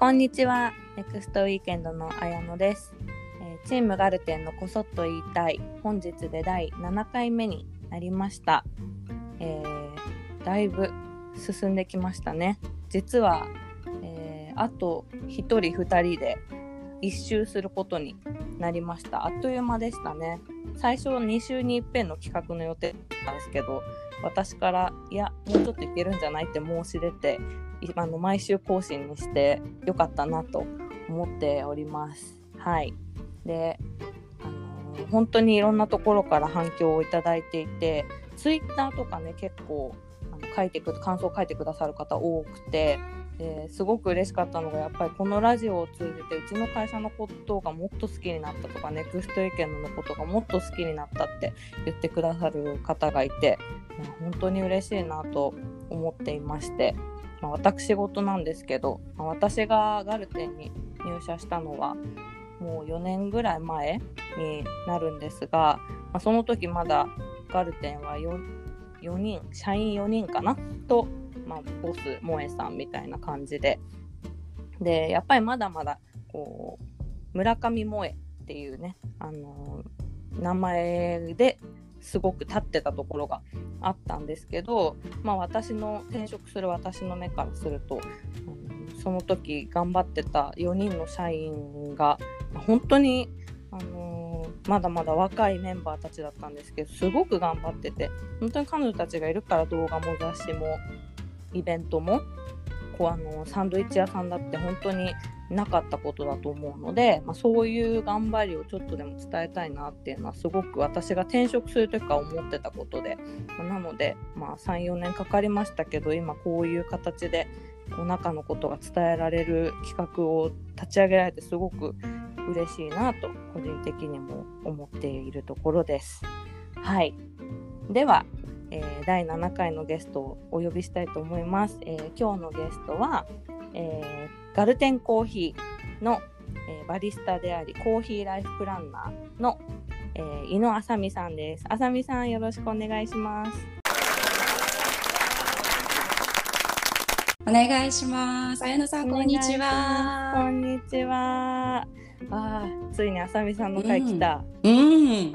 こんにちは。ネクストウィーケンドの綾乃です、えーチームガルテンのこそっと言いたい。本日で第7回目になりました。えーだいぶ進んできましたね。実は、えーあと1人2人で一周することになりました。あっという間でしたね。最初は2週に一遍の企画の予定だったんですけど、私から、いや、もうちょっといけるんじゃないって申し出て、今の毎週更新にしてよかったなと思っております。はい。で、あの本当にいろんなところから反響をいただいていて、ツイッターとかね、結構あの書いてく感想を書いてくださる方多くて、すごく嬉しかったのがやっぱりこのラジオを通じてうちの会社のことがもっと好きになったとかネクスト意見のことがもっと好きになったって言ってくださる方がいて、まあ本当に嬉しいなと思っていまして、まあ、私事なんですけど、まあ私がガルテンに入社したのはもう4年ぐらい前になるんですが、まあ、その時まだガルテンは 4, 4人社員4人かな？と、まあ、ボス萌えさんみたいな感じで。でやっぱりまだまだこう村上萌えっていうね、あのー名前ですごく立ってたところがあったんですけど、まあ、私の転職する私の目からすると、その時頑張ってた4人の社員が本当に、あのーまだまだ若いメンバーたちだったんですけどすごく頑張ってて本当に彼女たちがいるから動画も雑誌もイベントもこうあのサンドイッチ屋さんだって本当になかったことだと思うので、まあ、そういう頑張りをちょっとでも伝えたいなっていうのはすごく私が転職する時から思ってたことで、まなので、まあ、34年かかりましたけど今こういう形でこう中のことが伝えられる企画を立ち上げられてすごく嬉しいなと個人的にも思っているところです。はい、では、えー第7回のゲストをお呼びしたいと思います。えー今日のゲストは、えーガルテンコーヒーの、えーバリスタでありコーヒーライフプランナーの、えー、井野あさみさんです。あさみさんよろしくお願いします。お願いします。綾乃さん、こんにちこは。んにちは。あーついにあさみさんの回来た。うん。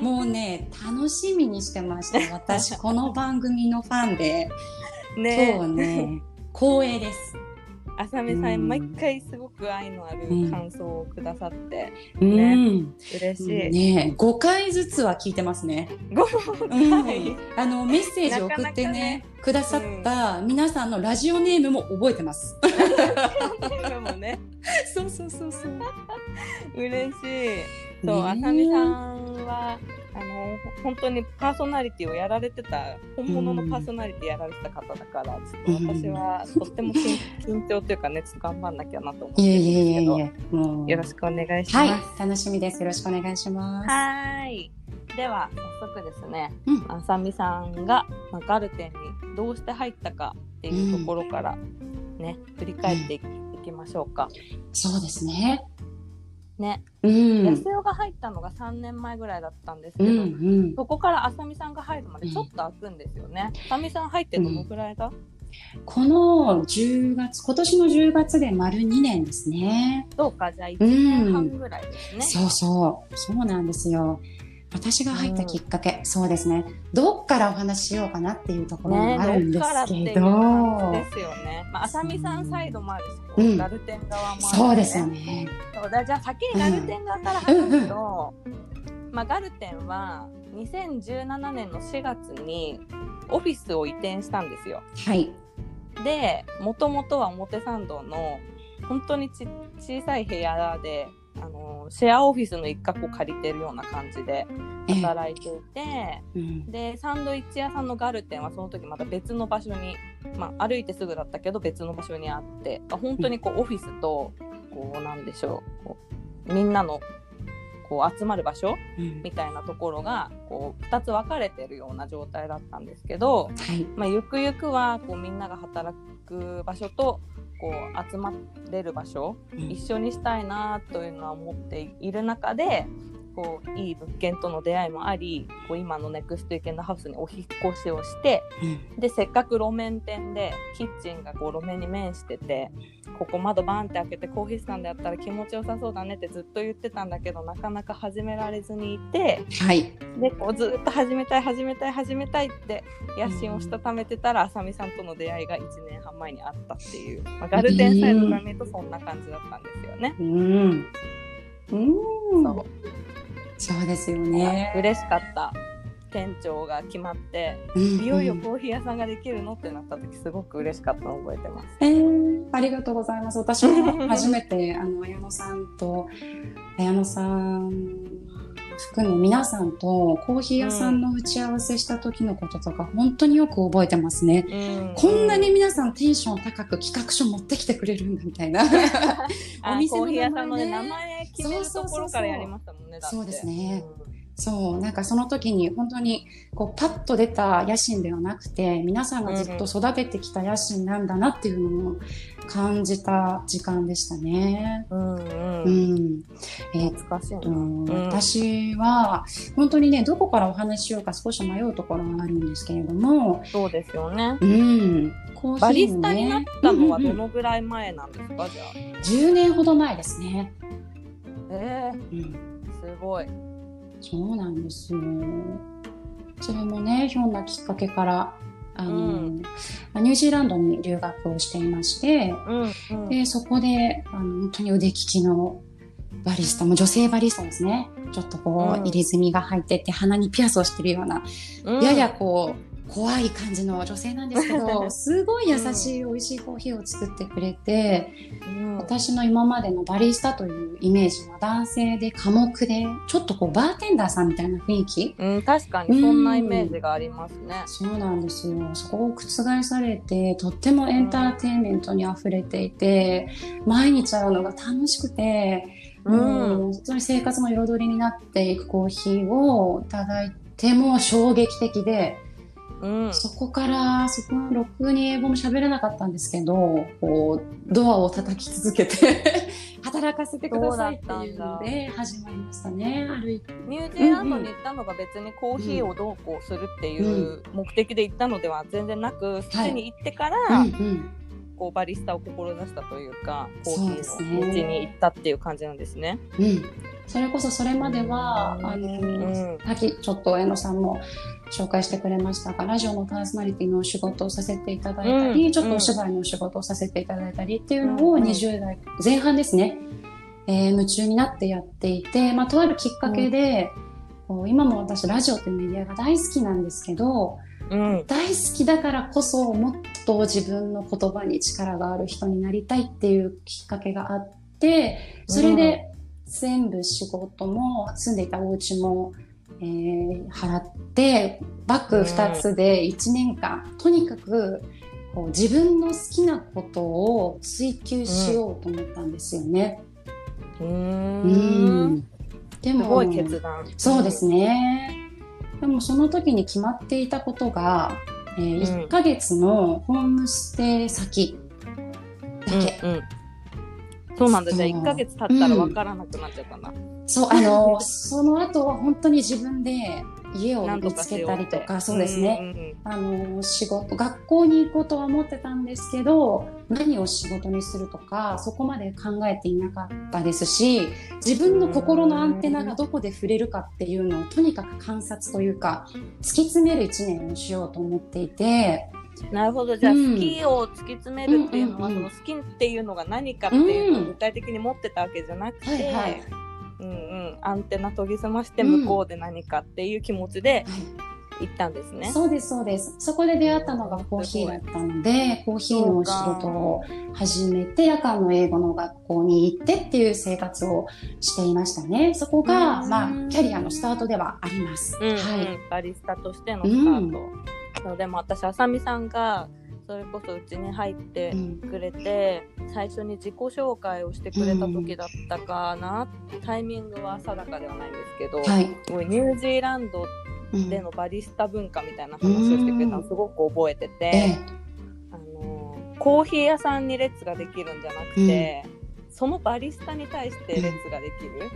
もうね、楽しみにしてました。私、この番組のファンで、ね今日ね、光栄です。あさみさん、うん毎回すごく愛のあるうん感想をくださって、うん。嬉しい。ね、5回ずつは聞いてますね。ごうんはい。あのメッセージを送ってねねくださった皆さんのラジオネームも覚えてます。ね、そうそうそうそう。嬉しい。そう、ねあさみさんは、あの、本当にパーソナリティをやられてた、本物のパーソナリティやられてた方だから、ちょっと私はとっても緊緊張というかね、ちょっと頑張んなきゃなと思ってるんいえいえよろしくお願いします。はい、楽しみです。よろしくお願いします。はーい。では早速ですね、うんあさみさんが、まあ、ガルテンにどうして入ったかっていうところからね、振り返っていきましょうか。そうですね。ね、うん。安代が入ったのが3年前ぐらいだったんですけうど、んうん。そこからあさみさんが入るまでちょっと空くんですよね。あさみさん入ってどのくらいだ、この10月、今年の10月で丸2年ですね。どうかじゃあ1年半ぐらいですね。そうそう。そうなんですよ。私が入ったきっかけ、そうですね。どっからお話ししようかなっていうところもね、あるんですどっからっていけど、う感じですよね。まあ、あさみさんサイドもあるし、こううんガルテン側もあるし、そうですよね。そうだじゃあ先にガルテン側から話すと、まあ、ガルテンは2017年の4月にオフィスを移転したんですよ。はい。でもともとは表参道の本当にち小さい部屋であのシェアオフィスの一角を借りてるような感じでええ働いていて。うんでサンドイッチ屋さんのガルテンはその時また別の場所に、まあ、歩いてすぐだったけど別の場所にあってあ本当にこうオフィスとこうなんでしょうこうみんなのこう集まる場所うんみたいなところがこう2つ分かれてるような状態だったんですけど、はい。まあ、ゆくゆくはこうみんなが働く場所とこう集まれる場所うん。一緒にしたいなというのは思っている中でこういい物件との出会いもありこう今のネクストイケンドハウスにお引っ越しをしてうんでせっかく路面店でキッチンがこう路面に面しててここ窓バーンって開けてコーヒースタンドやったら気持ちよさそうだねってずっと言ってたんだけどなかなか始められずにいてはい。でこうずっと始めたい始めたい始めたいって野心をしたためてたらあさみさんとの出会いが1年半前にあったっていう、まあ、ガルデンサイドから見るとそんな感じだったんですよね。うん。うん。そうそうですよね。嬉しかった店長が決まってうんいよいよコーヒー屋さんができるのってなった時すごく嬉しかったのを覚えてます。えー、ありがとうございます。私も初めて、あの、綾野さんと、綾野さん含め皆さんとコーヒー屋さんの打ち合わせした時のこととか、本当によく覚えてますね。うんこんなに皆さんテンション高く企画書持ってきてくれるんだみたいな。あお店の名前ね名前決めるところからやりましたもんねそうですねそう、なんかその時に本当にこうパッと出た野心ではなくて、皆さんがずっと育ててきた野心なんだなっていうのを感じた時間でしたね。うんうん、ううんん。えーっ懐かしいな。とん私は本当にね、どこからお話ししようか少し迷うところがあるんですけれども、そうですよね。うん。コーヒーのねバリスタになったのはうんうんうんどのぐらい前なんですか、じゃあ。10年ほど前ですね。えうん。ー、すごい。そうなんですよ。それもね、ひょんなきっかけから、あの、うんまあニュージーランドに留学をしていまして、うんうん。で、そこで、あの、本当に腕利きのバリスタも女性バリスタですね。ちょっとこう、うん入れ墨が入ってて、鼻にピアスをしてるような、うんややこう、怖い感じの女性なんですけど、すごい優しい美味しいコーヒーを作ってくれて、うん。私の今までのバリスタというイメージは男性で寡黙で、ちょっとこうバーテンダーさんみたいな雰囲気？うん、確かにそんなイメージがありますね。そうなんですよ。そこを覆されて、とってもエンターテインメントに溢れていて、毎日会うのが楽しくて、うん。もう本当に生活の彩りになっていくコーヒーをいただいても衝撃的で、うん。そこから、そこのろくに英語も喋れなかったんですけど、こう、ドアを叩き続けて、働かせてくださいっていうので始まりましたね。ニュージーランドに行ったのが別にコーヒーをどうこうするっていう目的で行ったのでは全然なく、そっちに行ってから、うんうん。こうバリスタを志したというか、コーヒーの道に行ったっていう感じなんですね。うん。それこそそれまでは、うん。あの、うん。さっきちょっと江野さんも紹介してくれましたが、ラジオのパーソナリティのお仕事をさせていただいたり、うん。ちょっとお芝居のお仕事をさせていただいたりっていうのをうん。20代前半ですね、えー夢中になってやっていて、まあ、とあるきっかけで、こう今も私ラジオというメディアが大好きなんですけど、うん。大好きだからこそもっと自分の言葉に力がある人になりたいっていうきっかけがあって、それで全部仕事も住んでいたお家も、えー払って、バッグ2つで1年間、とにかくこう自分の好きなことを追求しようと思ったんですよね。うー。うんん。ですも。そうですね。でもその時に決まっていたことが、えーうん1ヶ月のホームステイ先だけ。うん。うん。そうなんだ。じゃあそう1ヶ月経ったら分からなくなっちゃったんだ。そう、あの、その後は本当に自分で家を見つけたりとか、そうですね。んうんあの、仕事、学校に行こうとは思ってたんですけど、何を仕事にするとか、そこまで考えていなかったですし、自分の心のアンテナがどこで触れるかっていうのをとにかく観察というか、突き詰める一年をしようと思っていて、なるほど。じゃあ、うん。好きを突き詰めるっていうのは、うんうんうん。その好きっていうのが何かっていうのうん。を具体的に持ってたわけじゃなくて、はいはい。うんうん、アンテナ研ぎ澄まして向こうで何かっていう気持ちで行ったんですね。そうです、そうです。そこで出会ったのがコーヒーだったので、コーヒーのお仕事を始めて、夜間の英語の学校に行ってっていう生活をしていましたね。そこが、うんまあ、キャリアのスタートではあります。うんうんはい。バリスタとしてのスタート。そうでも私、あさみさんがそれこそうちに入ってうん。くれて、最初に自己紹介をしてくれた時だったかな、タイミングは定かではないんですけど、はい。もうニュージーランドうん。でのバリスタ文化みたいな話をしてくれたのすごく覚えてて、ええ。あのコーヒー屋さんに列ができるんじゃなくて、そのバリスタに対して列ができる、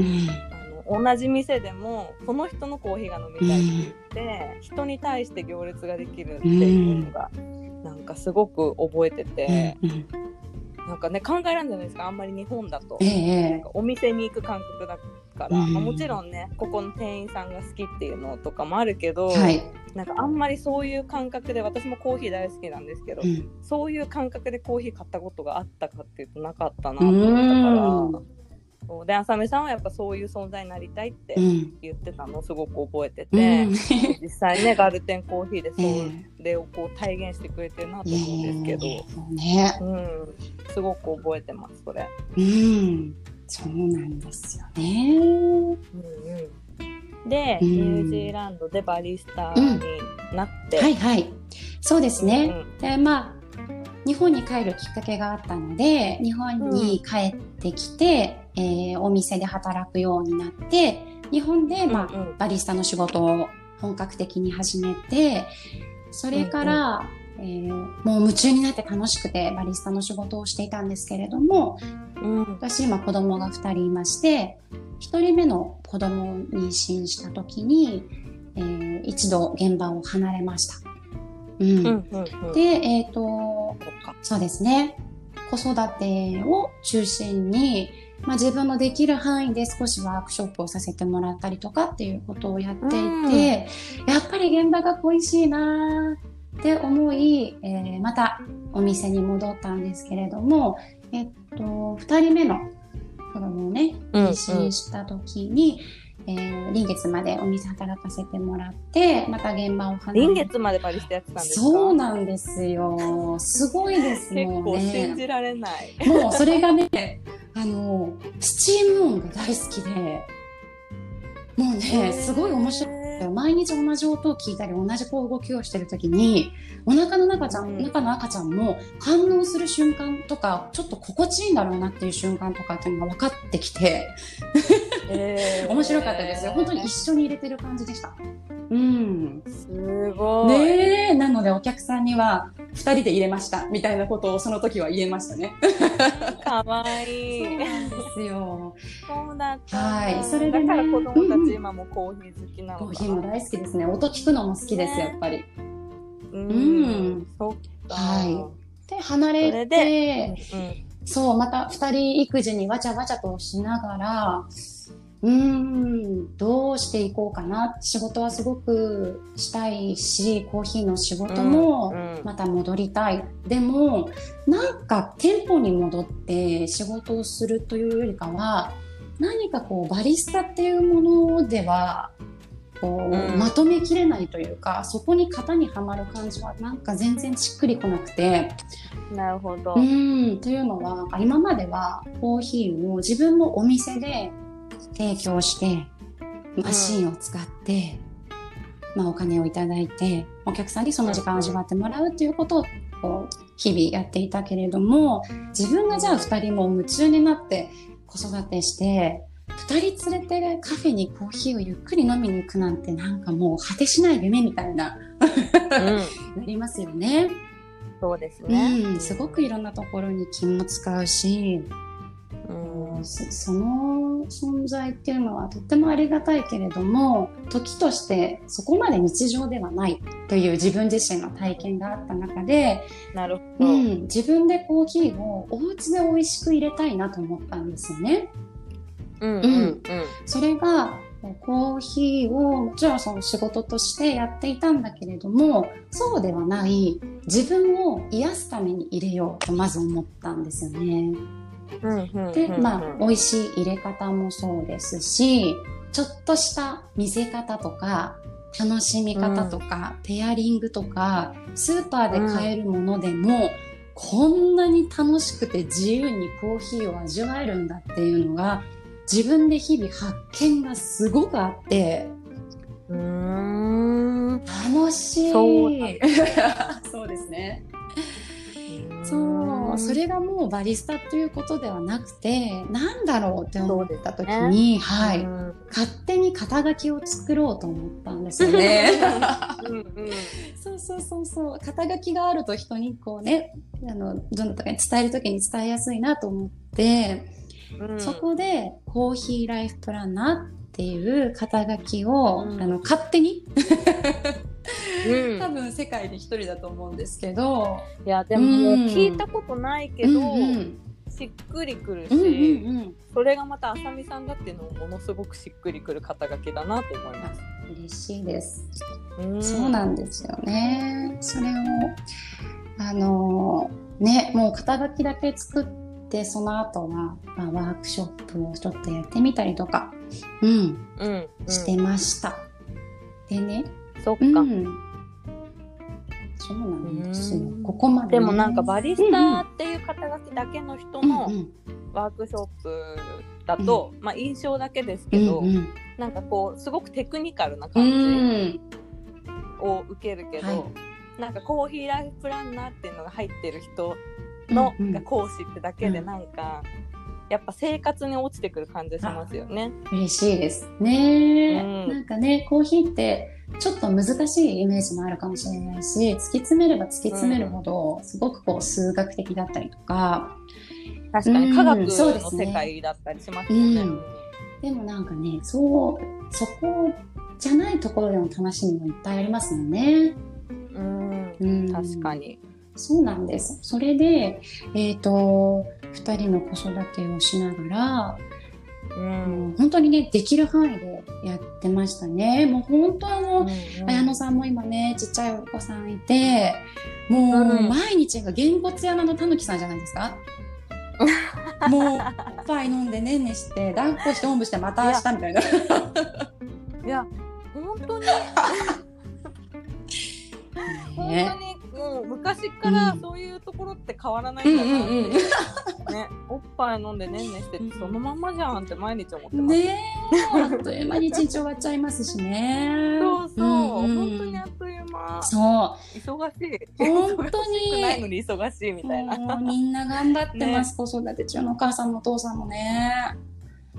同じ店でもこの人のコーヒーが飲みたいって言って、人に対して行列ができるっていうのが、なんかすごく覚えてて、うんうん。なんかね考えられないじゃないですかあんまり日本だと。ええなんかお店に行く感覚だから、うん。まあもちろんねここの店員さんが好きっていうのとかもあるけど、はい。なんかあんまりそういう感覚で私もコーヒー大好きなんですけど、うん。そういう感覚でコーヒー買ったことがあったかっていうとなかったなうと思ったんからそうで浅見さんはやっぱそういう存在になりたいってうん言ってたのをすごく覚えてうて、ん 実際ねガルテンコーヒーでえそれをこう体現してくれてるなと思うんですけど、そうね。うん、すごく覚えてますそれ。うん。そうなんですよね。うんうんで、うんニュージーランドでバリスタになって、はいはい。そうですね。うんで、まあ、日本に帰るきっかけがあったので、日本に帰ってきて、えーお店で働くようになって、日本で、まあ、うんうんバリスタの仕事を本格的に始めて、それから、えーもう夢中になって楽しくてバリスタの仕事をしていたんですけれども、うん私今子供が2人いまして、1人目の子供を妊娠した時に、えー一度現場を離れました。うん。うんうんうんで、えっ、と、そっかそうですね。子育てを中心に、まあ、自分のできる範囲で少しワークショップをさせてもらったりとかっていうことをやっていて、やっぱり現場が恋しいなーって思い、えーまたお店に戻ったんですけれども、えっと、二人目の子供をね、うん。妊娠した時に、えー臨月までお店働かせてもらって、また現場を離れ臨月までバリスタやってたんですか？そうなんですよ。すごいです結もん構信ね。じられない。もうそれがね、あの、スチーム音が大好きで、もうね、すごい面白い。い。毎日同じ音を聞いたり、同じこう動きをしてるときに、お腹の中ちゃん、うん中の赤ちゃんも反応する瞬間とか、ちょっと心地いいんだろうなっていう瞬間とかっていうのが分かってきて、えー面白かったですよ。本当に一緒に入れてる感じでした。うん。すごい。ねえ、なのでお客さんには、二人で入れました、みたいなことをその時は言えましたね。かわいい。そうなんですよ。そうだった。はいそれでねだから子供たうんうんち今もコーヒー好きなのかな。コーヒーも大好きですね。音聞くのも好きです、ねやっぱり。ううんん。そっか。はで、離それれて、うんそう、また二人育児にわちゃわちゃとしながら、うーん、どうしていこうかな。仕事はすごくしたいし、コーヒーの仕事もうんうんまた戻りたい。でも、なんか店舗に戻って仕事をするというよりかは、何かこうバリスタっていうものでは、こう、うんまとめきれないというか、そこに型にはまる感じはなんか全然しっくりこなくて、なるほど。うん、というのは、今まではコーヒーを自分のお店で提供して、マシンを使って、まあお金をいただいて、お客さんにその時間を味わってもらうっていうことを、こう、日々やっていたけれども、自分がじゃあ二人も夢中になって子育てして、二人連れてカフェにコーヒーをゆっくり飲みに行くなんてなんかもう果てしない夢みたいな、うん。なりますよね。そうですね。うん、すごくいろんなところに気も使うし、うん。そその存在っていうのはとってもありがたいけれども時としてそこまで日常ではないという自分自身の体験があった中で、なるほうど。ん、自分でコーヒーをお家で美味しく入れたいなと思ったんですよね。うんうんそれがコーヒーをもちろんその仕事としてやっていたんだけれどもそうではない自分を癒すために入れようとまず思ったんですよね。うん。うん。で、うんまあ、美味しい入れ方もそうですし、ちょっとした見せ方とか、楽しみ方とか、ペアリングとか、スーパーで買えるものでも、こんなに楽しくて自由にコーヒーを味わえるんだっていうのが、自分で日々発見がすごくあって、うーん。楽しい。そう そうですね。それがもうバリスタということではなくて、なんだろうって思った時に、はい、うん。勝手に肩書きを作ろうと思ったんですよね。うんうん。そうそうそうそう、肩書きがあると人にこうね、あの、どなたかに伝える時に伝えやすいなと思って、うん。そこでコーヒーライフプランナーっっていう肩書きを、うん。あの勝手に うん。多分世界で一人だと思うんですけど、いやでももう聞いたことないけど、うんうん。しっくりくるし、うんうんうん。それがまたあさみさんだっていうのもものすごくしっくりくる肩書きだなと思います。嬉しいです。うん。そうなんですよね。それをあのねもう肩書きだけ作ってその後は、まあ、ワークショップをちょっとやってみたりとか、うん、うん、うん、してました。でね、そっか、うん、そうなんですよ。うん。ここまで、でもなんかバリスタっていう肩書きだけの人のうんうんワークショップだと、まあ印象だけですうけど、んうん。なんかこうすごくテクニカルなう感じんを受けるけど、はい。なんかコーヒーライフプランナーっていうのが入ってる人の、うんうん。が講師ってだけでうんなん。か、やっぱ生活に落ちてくる感じしますよね。嬉しいですね、うん。なんかねコーヒーってちょっと難しいイメージもあるかもしれないし突き詰めれば突き詰めるほど、すごくこう数学的だったりとか確かにうん科学の世界だったりしますよね。うんでもなんかねそうそこじゃないところでの楽しみもいっぱいありますよね。うんうん、確かに。そうなんです。それで、えっ、と、二人の子育てをしながら、うん本当にね、できる範囲でやってましたね。もう本当あの、綾乃さんも今ね、ちっちゃいお子さんいて、もううん毎日がげんこつ山のたぬきさんじゃないですか？もう、おっぱい飲んでねんねして、抱っこしておんぶしてまた明日みたいな。いや本当に 本ね当にもう昔からうんそういうところって変わらないうんんだなって、うんうん。ねおっぱい飲んでねんねしててそのまんまじゃんって毎日思ってます。ねえ、あっという間に一日終わっちゃいますしね。そうそう、んん本当にあっという間そう。忙しい本当にないのに忙しいみたいなみんな頑張ってます、子育て中のお母さんもお父さんもね。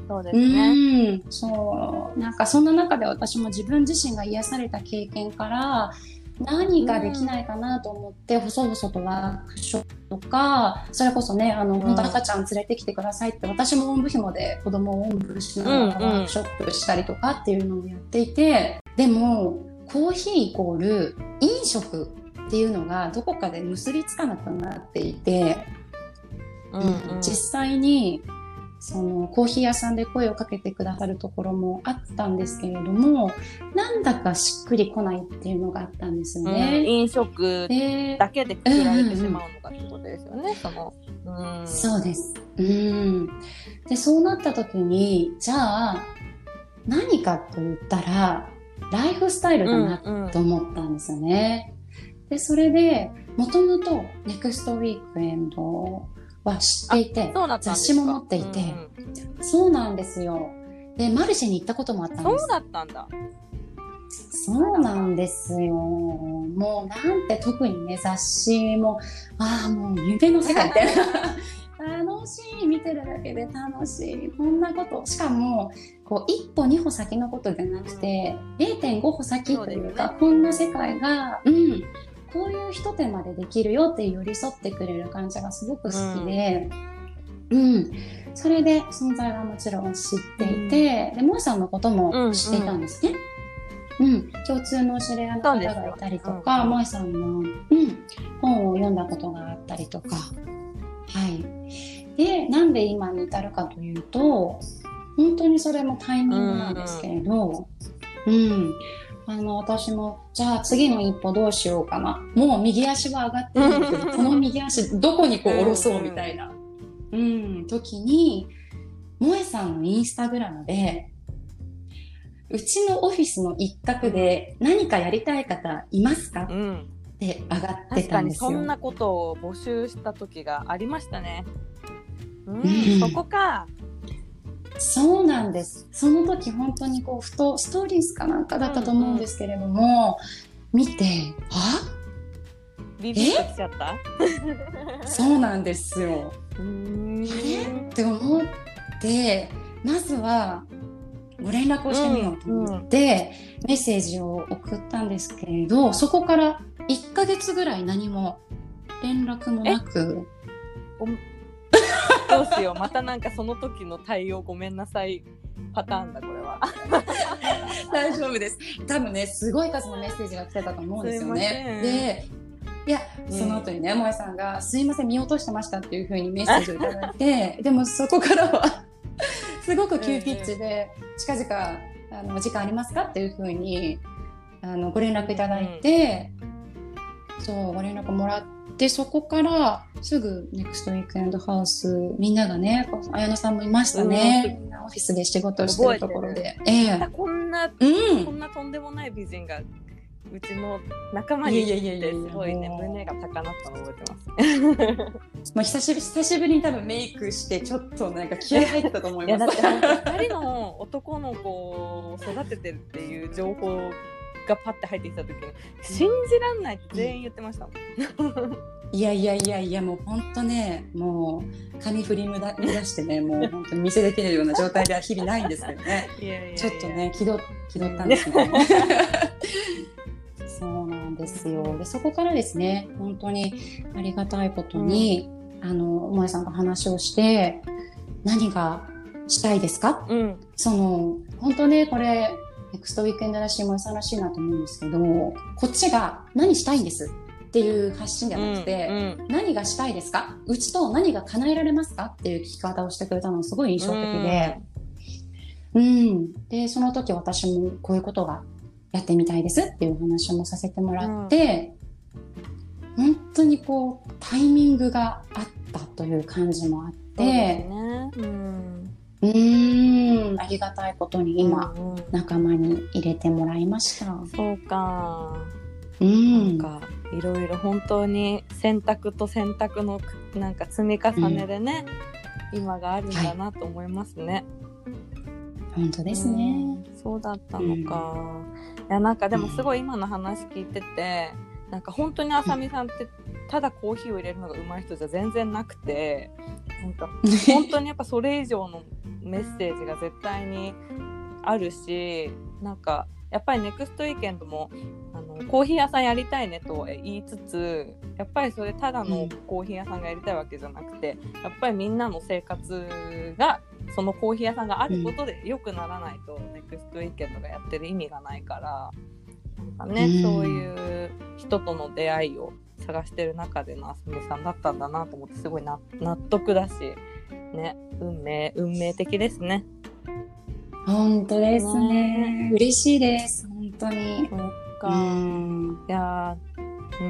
そうですうねん、そう。なんかそんな中で私も自分自身が癒された経験から、何かできないかなと思って、細々とワークショップとか、それこそね、あの、ん。本当赤ちゃん連れてきてくださいって、私もおんぶ紐で子供をおんぶしながらワークショップしたりとかっていうのもやっていて、でも、コーヒーイコール飲食っていうのがどこかで結びつかなくなっていて、うんうん。実際にそのコーヒー屋さんで声をかけてくださるところもあったんですけれどもなんだかしっくりこないっていうのがあったんですようんね。飲食でだけでくくられてしまうのかってことですよね、その。うん、そうです。うん。でそうなった時にじゃあ何かと言ったらライフスタイルだなうんうんと思ったんですよね。でそれでもともとネクストウィークエンドは知っていて雑誌も持っていて、うんそうなんですよ。で、マルシェに行ったこともあったんです。そうだったんだ。そうなんですよ。もうなんて特にね、雑誌も、ああ、もう夢の世界みたいな。楽しい、見てるだけで楽しい。こんなこと。しかも、こう、一歩二歩先のことじゃなくて、0.5歩先というか、ねこんな世界が、うん、こういう一手までできるよって寄り添ってくれる感じがすごく好きで、うん、それで存在はもちろん知っていて、で、萌さんのことも知っていたんですね。うん、共通のお知り合いの方がいたりとか、そうん萌さんの、うん、本を読んだことがあったりとか、はい。で、なんで今に至るかというと、本当にそれもタイミングなんですけれど、うん、あの、私も、じゃあ次の一歩どうしようかな。もう右足は上がってるんだけど、この右足どこにこう下ろそうみたいな、うん、時に、萌えさんのインスタグラムで、うちのオフィスの一角で何かやりたい方いますか？うん。って上がってたんですよ。そんなことを募集した時がありましたね。うん、うんそこか。そうなんです。その時本当にこう、ふとストーリーズかなんかだったと思うんですけれども、見て、あ？ビビッときちゃった？そうなんですよ。うーん。って思って、まずはご連絡をしてみようと思って、メッセージを送ったんですけれど、そこから1ヶ月ぐらい何も連絡もなく、どうしよう。またなんかその時の対応ごめんなさい。パターンだこれは。大丈夫です。多分ね、すごい数のメッセージが来てたと思うんですよねん。で、いや、うんその後にね、萌さんが、すいません、見落としてましたっていうふうにメッセージをいただいて、でもそこからは、すごく急ピッチで、近々、あの、お時間ありますかっていうふうに、あの、ご連絡いただいて、そう、ご連絡もらって、そこから、すぐ、ネクストウィークエンドハウス、みんながね、綾乃さんもいましたね。みんなオフィスで仕事をしてるところで。ええこんなうんこんなとんでもない美人がうちの仲間にいいやいやいやていやすごいね胸が高鳴ったの覚えてます。もう久しぶり久しぶりに多分メイクしてちょっとなんか気合入ったと思います。って本当2人の男の子を育ててるっていう情報がパッて入ってきた時に信じらんないって全員言ってましたもん。いやいやいやいやもう本当ねもう髪振り乱してねもう本当に見せできるような状態では日々ないんですけどね。ちょっとね気取気取ったんですね。そうなんですよ。でそこからですね本当にありがたいことに、あの萌さんと話をして何がしたいですか？うん。その本当ねこれネクストウィークエンドらしいもさらしいなと思うんですけどこっちが何したいんですっていう発信ではなくて、うん何がしたいですか？うちと何が叶えられますか？っていう聞き方をしてくれたのがすごい印象的で、うん、でその時私もこういうことがやってみたいですっていうお話もさせてもらって、本当にこうタイミングがあったという感じもあっそうですて、ね。うんうーんありがたいことに今、うんうん仲間に入れてもらいました。そうか。うなんん。かいろいろ本当に選択と選択のなんか積み重ねでね、今があるんだなと思いますね。本当ですね。うんそうだったのか。いやなんかでもすごい今の話聞いてて、なんか本当にあさみさんってただコーヒーを入れるのが上手い人じゃ全然なくて、なんか 本当にやっぱそれ以上のメッセージが絶対にあるしなんかやっぱりネクストウィーケンドもあのコーヒー屋さんやりたいねと言いつつやっぱりそれただのコーヒー屋さんがやりたいわけじゃなくてやっぱりみんなの生活がそのコーヒー屋さんがあることで良くならないと、ネクストウィーケンドがやってる意味がないからなんかね、うん。そういう人との出会いを探してる中でのあすみさんだったんだなと思ってすごいな納得だしね運命運命的ですね。本当ですねね。嬉しいです。本当に。そっうか、ん。いや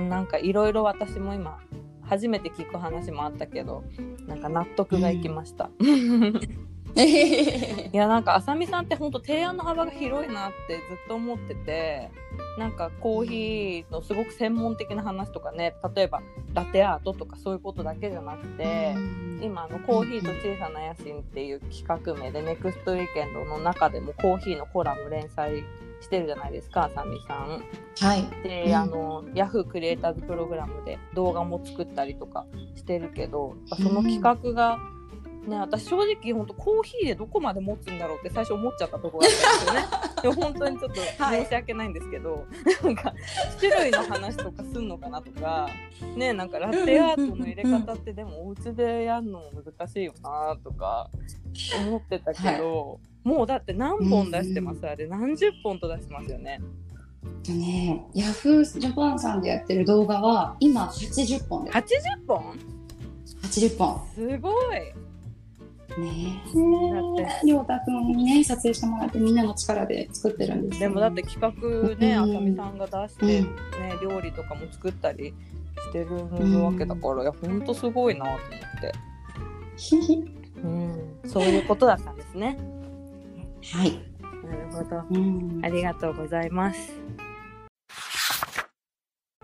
なんかいろいろ私も今初めて聞く話もあったけどなんか納得がいきました。いやなんかあさみさんって本当提案の幅が広いなってずっと思っててなんかコーヒーのすごく専門的な話とかね例えばラテアートとかそういうことだけじゃなくて。今あのコーヒーと小さな野心っていう企画名でネクストウィーケンドの中でもコーヒーのコラム連載してるじゃないですかあさみさん。はい。で、うんあのヤフークリエイターズプログラムで動画も作ったりとかしてるけどその企画が、ね、私正直本当コーヒーでどこまで持つんだろうって最初思っちゃったところだったんですよね。でも本当にちょっとはい申し訳ないんですけど、なんか種類の話とかすんのかなとかねなんかラテアートの入れ方ってでもお家でやるのも難しいよなとか思ってたけど、もうだって何本出してます、あれ何十本と出してますよね。とね、ヤフージャパンさんでやってる動画は今80本です。80本？80本。すごいね。だえ。りょうたくんにね、撮影してもらってみんなの力で作ってるんですよ。でもだって企画ね、うん。あさみさんが出して、ねうん。料理とかも作ったりしてるわけだから、いやほんとすごいなと思って。うん、そういうことだったんですね。はい。なるほど。うん。ありがとうございます。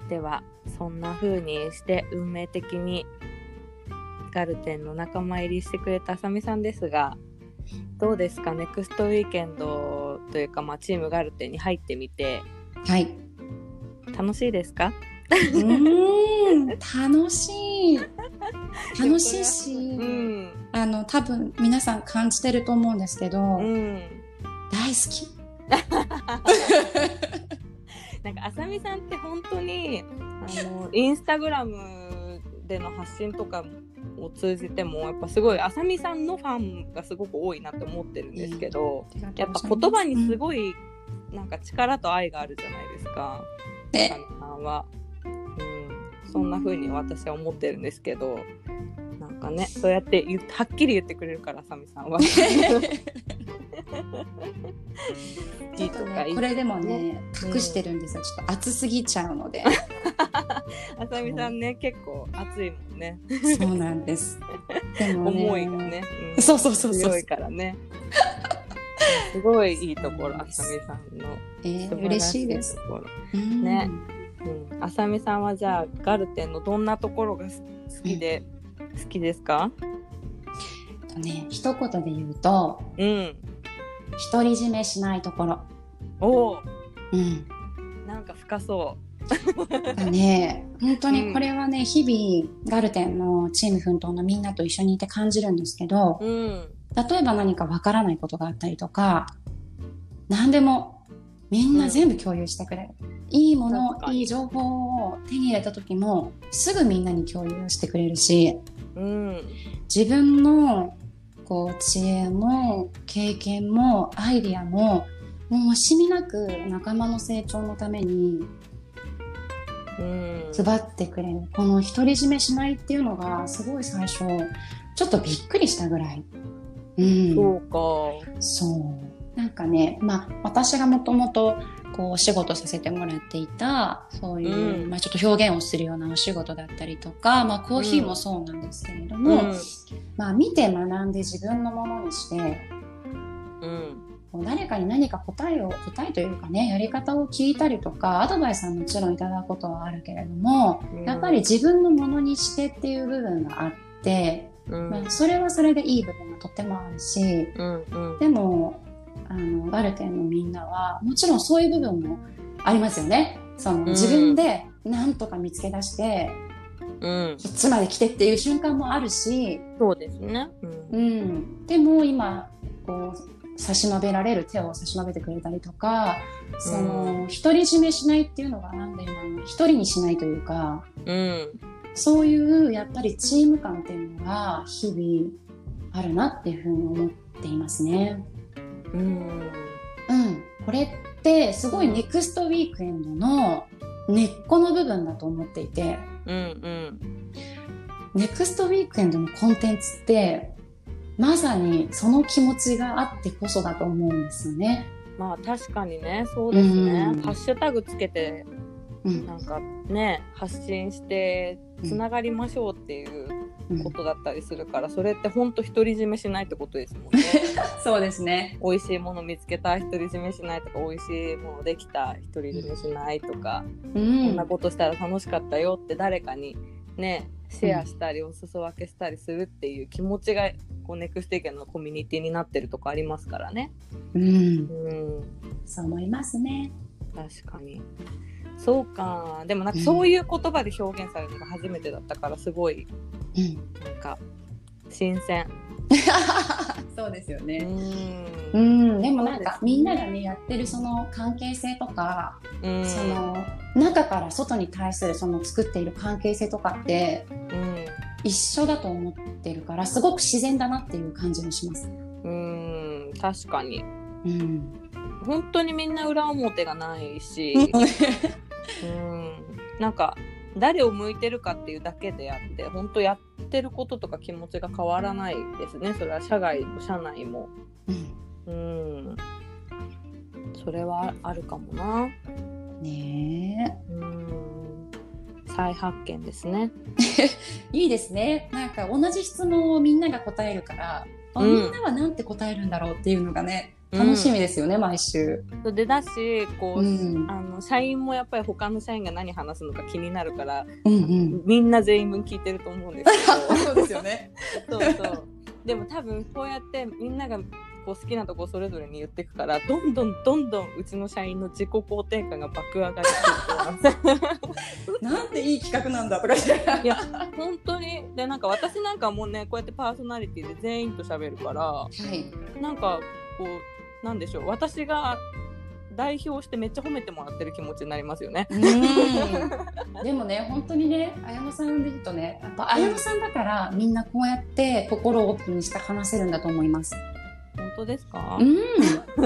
ではそんな風にして運命的にガルテンの仲間入りしてくれたあさみさんですがどうですか？ネクストウィーケンドというか、まあ、チームガルテンに入ってみてはい。楽しいですか？うーん、楽しい。楽しいし、うんあの、多分皆さん感じてると思うんですけど、うん大好き。なんかあさみさんって本当にあのインスタグラムでの発信とかを通じてもやっぱすごいあさみさんのファンがすごく多いなって思ってるんですけど、やっぱ言葉にすごいなんか力と愛があるじゃないですか、ねあさみさんは、うん。そんな風に私は思ってるんですけどかねそうやってはっきり言ってくれるからあさみさんは。ちょっとね、これでもね、隠してるんですよ。ちょっと熱すぎちゃうので。あさみさんね結構熱いもんね。そうなんです。でもね思いがね、うん。そうそうそうそう。強いからね。すごいいいところあさみさんの。えー嬉しいです。ね。うん、あさみさんはじゃあガルテンのどんなところが好きで、好きですか？とね、一言で言うと、うん。独り占めしないところ。おお。うん。なんか深そがね、本当にこれはね、日々ガルテンのチーム奮闘のみんなと一緒にいて感じるんですけど、ううん。例えば何かわからないことがあったりとか、何でもみんな全部共有してくれる。いいものいい情報を手に入れた時も、すぐみんなに共有してくれるし、うん。自分のこう知恵も経験もアイディアももう惜しみなく仲間の成長のためにうん。配ってくれる。この独り占めしないっていうのがすごい最初ちょっとびっくりしたぐらい。うん、そうか。そう。なんかね、まあ、私がもともと、こう、お仕事させてもらっていた、そういう、うん。まあ、ちょっと表現をするようなお仕事だったりとか、まあ、コーヒーもそうなんですけれどうも、ん。まあ、見て学んで自分のものにして、うん。こう誰かに何か答えを、答えというかね、やり方を聞いたりとか、アドバイスはもちろんいただくことはあるけれども、やっぱり自分のものにしてっていう部分があって、うん。まあ、それはそれでいい部分がとってもあるし、うんうん。でも、あの、ガルテンのみんなは、もちろんそういう部分もありますよね。その、ん。自分で何とか見つけ出して、うん。こっちまで来てっていう瞬間もあるし、そうですね。うん。うん。でも今、こう、差し伸べられる手を差し伸べてくれたりとか、その、独り占めしないっていうのがなんで今の、一人にしないというか、うん。そういう、やっぱりチーム感っていうのが日々あるなっていうふうに思っていますね。うん。うん、これってすごいネクストウィークエンドの根っこの部分だと思っていて、うんうんネクストウィークエンドのコンテンツって、まさにその気持ちがあってこそだと思うんですよね。まあ確かにね。そうですね、うん。ハッシュタグつけてうん。なんかね発信してつながりましょうっていううんことだったりするから、それってほんと独り占めしないってことですもんね そうですね。美味しいもの見つけた独り占めしないとか美味しいものできた独り占めしないとか、うこんんな。ことしたら楽しかったよって誰かにねシェアしたりお裾分けしたりするっていう気持ちがこうネクスティケンのコミュニティになってるとこありますからね。うん。うんそう思いますね。確かにそうかでもなんかそういう言葉で表現されるのが初めてだったからすごいうん。なんか新鮮 そうですようね。んうん。でもなんかみんながね、やってるその関係性とか、うんその中から外に対するその作っている関係性とかって一緒だと思ってるからすごく自然だなっていう感じもします。うんうん確かにうん。本当にみんな裏表がないし。うん。なんか誰を向いてるかっていうだけであって本当やってることとか気持ちが変わらないですね。それは社外も社内も。うん。それはあるかもな。ねうん。再発見ですね。え。いいですね。なんか同じ質問をみんなが答えるから、あうん。みんなはなんて答えるんだろうっていうのがね、楽しみですよね、毎週。それでだしこう、うんあの社員もやっぱり他の社員が何話すのか気になるからうんうん。みんな全員分聞いてると思うんですけど そうですよね。そうそう。でも多分こうやってみんながこう好きなとこそれぞれに言っていくからどんどんどんどんうちの社員の自己肯定感が爆上がりしてい。なんていい企画なんだとか。いや本当にでなんか私なんかもうねこうやってパーソナリティで全員と喋るからはい。なんかこうなんでしょう私が代表してめっちゃ褒めてもらってる気持ちになりますよね。うん。でもね本当にね綾乃さんで言うとねやっぱ綾乃さんだからみんなこうやって心をオープンにして話せるんだと思います。本当ですか？う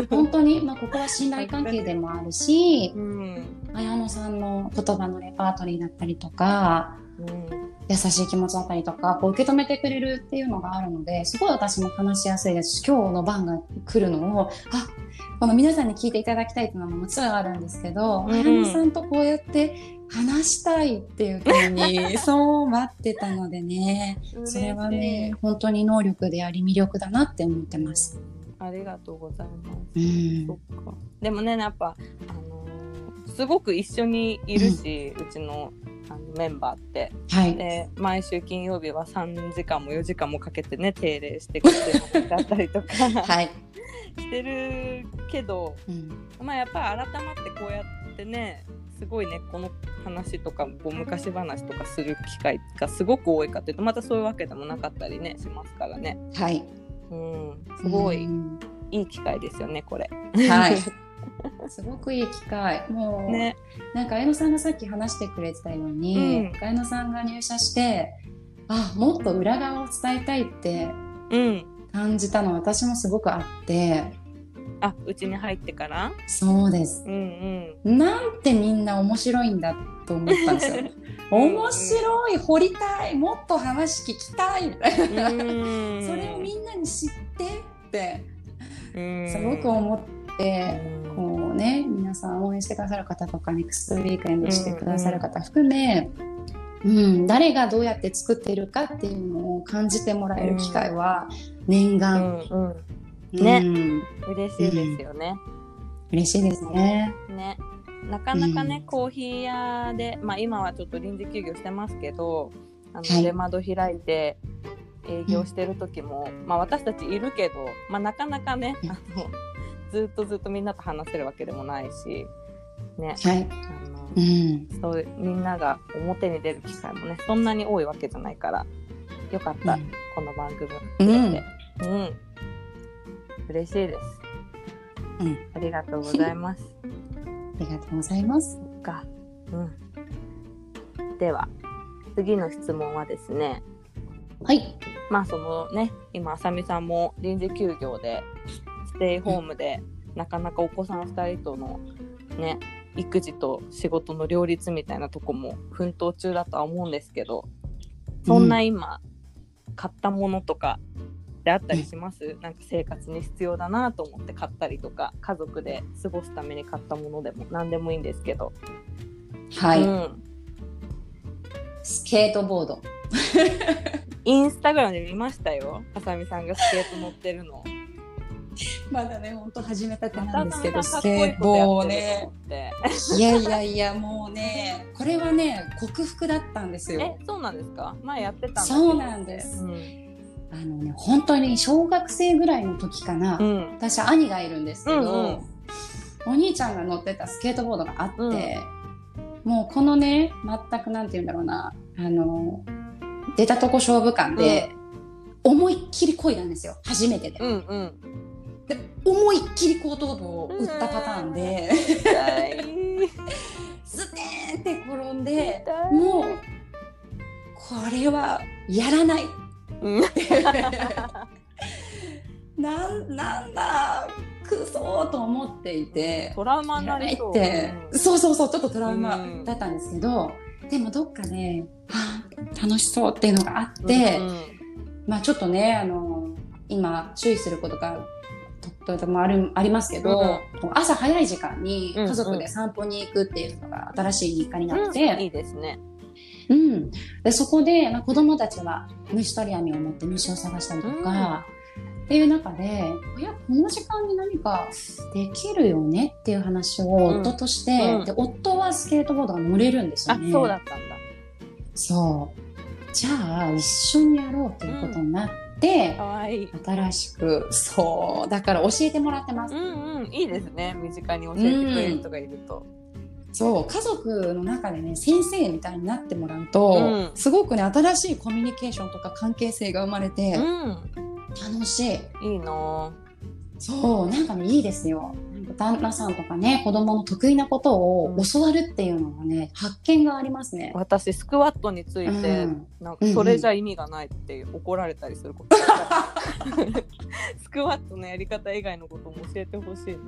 ん、本当に、まあ、ここは信頼関係でもあるしうん綾乃さんの言葉のレパートリーだったりとかうん優しい気持ちだったりとかこう受け止めてくれるっていうのがあるのですごい私も話しやすいですし今日の番が来るのをあこの皆さんに聞いていただきたいっていうのももちろんあるんですけど、うんさんとこうやって話したいっていうふうに そう待ってたのでねそれはね本当に能力であり魅力だなって思ってます。ありがとうございます。うんそっか。でもね、やっぱ、あのーすごく一緒にいるし、うちのあのメンバーって。はい、で、毎週金曜日は3時間も4時間もかけてね、定例してくれてったりとか、はいしてるけど、うんまあやっぱり改まってこうやってね、すごいね、この話とか、こう昔話とかする機会がすごく多いかというと、またそういうわけでもなかったりね、しますからね。はい、うん、すごいうんいい機会ですよね、これ。はい。すごくいい機会。もう、ね。なんか綾乃さんがさっき話してくれてたように、うん綾乃さんが入社して、あ、もっと裏側を伝えたいってうん。感じたの私もすごくあって、あ、うちに入ってから？そうです。うんうん。なんてみんな面白いんだと思ったんですよ。面白い、掘りたい、もっと話聞きたいみたいな。うん それをみんなに知ってって、うんすごく思って、こうね、皆さん応援してくださる方とか、ネクストウィークエンドしてくださる方含め、うん、誰がどうやって作っているかっていうのを感じてもらえる機会は念う願、んうん。うんね嬉しいですよね。嬉しいですね。ね。なかなかね、うんコーヒー屋で、まあ今はちょっと臨時休業してますけど、あの、はい出窓開いて営業してる時も、まあ私たちいるけど、まあなかなかね、うんあの、ずっとずっとみんなと話せるわけでもないし、ね。はい。あのうん。そういうみんなが表に出る機会もねそんなに多いわけじゃないからよかった、うんこの番組をうんうん、嬉しいですうん。ありがとうございます ありがとうございます。かうんでは次の質問はですねはい。まあそのね今あさみさんも臨時休業でステイホームで、なかなかお子さん2人とのね育児と仕事の両立みたいなとこも奮闘中だとは思うんですけどそんな今、買ったものとかであったりします、なんか生活に必要だなと思って買ったりとか家族で過ごすために買ったものでも何でもいいんですけど、はい。うん、スケートボード。インスタグラムで見ましたよあさみさんがスケート乗ってるの。まだね、本当始めたてなんですけど、スケーことやトをって。るとね。いやいやいや、もうね、これはね、克服だったんですよ。え。そうなんですか？前やってたそうなんです。うん、あのね、本当に小学生ぐらいの時かな、うん。私兄がいるんですけど、うんうん。お兄ちゃんが乗ってたスケートボードがあって、もうこのね全くなんて言うんだろうなあの出たとこ勝負感で、思いっきり漕いだんですよ。初めてで,、うんうんで思いっきり後頭部を打ったパターンで、ステーンって転んでもうこれはやらない。うん。なんなんだくそーと思っていて。トラウマになりそう。って、うんそうそうそうちょっとトラウマうん。だったんですけど、でもどっかで、はあ楽しそうっていうのがあって、うん。まあちょっとねあの今注意することがととてもあるありますけど、朝早い時間に家族で散歩に行くっていうのが新しい日課になっうんいて、いですね。うん。でそこで、まあ、子供たちは虫取り網を持って虫を探したりとか、っていう中でいやこの時間に何かできるよねっていう話を夫として、うんで夫はスケートボードが乗れるんですよあ、ね。そうだったんだ。そうじゃあ一緒にやろうということになって、かわいい。新しくそうだから教えてもらってます、うんうん、いいですね。身近に教えてくれる人がいると。そう家族の中でね先生みたいになってもらうと、うん。すごくね新しいコミュニケーションとか関係性が生まれてうん、楽しい、いいなそうなんかねいいですよ旦那さんとかね、子供の得意なことを教わるっていうのはね、発見がありますね。私スクワットについて、うん。なんかそれじゃ意味がないって怒られたりすること。スクワットのやり方以外のことも教えてほしいな。